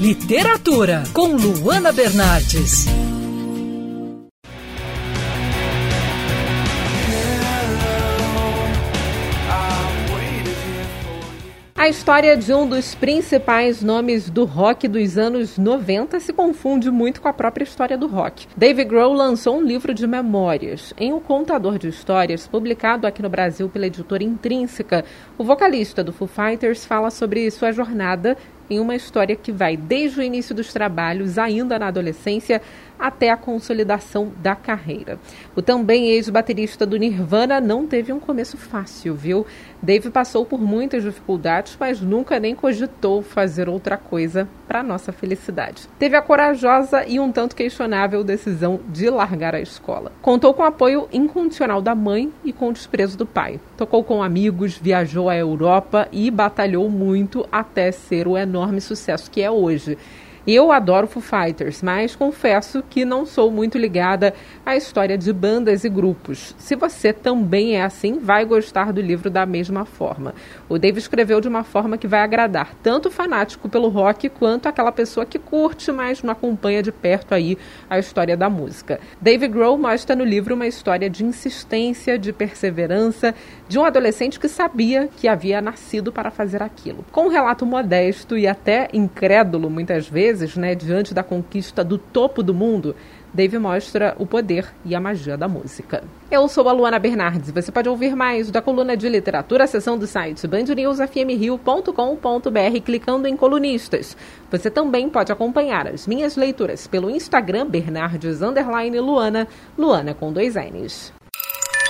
Literatura com Luana Bernardes. A história de um dos principais nomes do rock dos anos 90 se confunde muito com a própria história do rock. Dave Grohl lançou um livro de memórias. Em O Contador de Histórias, publicado aqui no Brasil pela editora Intrínseca, o vocalista do Foo Fighters fala sobre sua jornada em uma história que vai desde o início dos trabalhos, ainda na adolescência, até a consolidação da carreira. O também ex-baterista do Nirvana não teve um começo fácil, viu? Dave passou por muitas dificuldades, mas nunca nem cogitou fazer outra coisa para nossa felicidade. Teve a corajosa e um tanto questionável decisão de largar a escola. Contou com o apoio incondicional da mãe e com o desprezo do pai. Tocou com amigos, viajou à Europa e batalhou muito até ser o enorme sucesso que é hoje. Eu adoro Foo Fighters, mas confesso que não sou muito ligada à história de bandas e grupos. Se você também é assim, vai gostar do livro da mesma forma. O Dave escreveu de uma forma que vai agradar tanto o fanático pelo rock quanto aquela pessoa que curte, mas não acompanha de perto aí a história da música. Dave Grohl mostra no livro uma história de insistência, de perseverança, de um adolescente que sabia que havia nascido para fazer aquilo. Com um relato modesto e até incrédulo muitas vezes, vezes, né, diante da conquista do topo do mundo, Dave mostra o poder e a magia da música. Eu sou a Luana Bernardes. Você pode ouvir mais da coluna de literatura, seção do site bandnewsfmrio.com.br clicando em colunistas. Você também pode acompanhar as minhas leituras pelo Instagram Bernardes Luana, Luana com dois N's.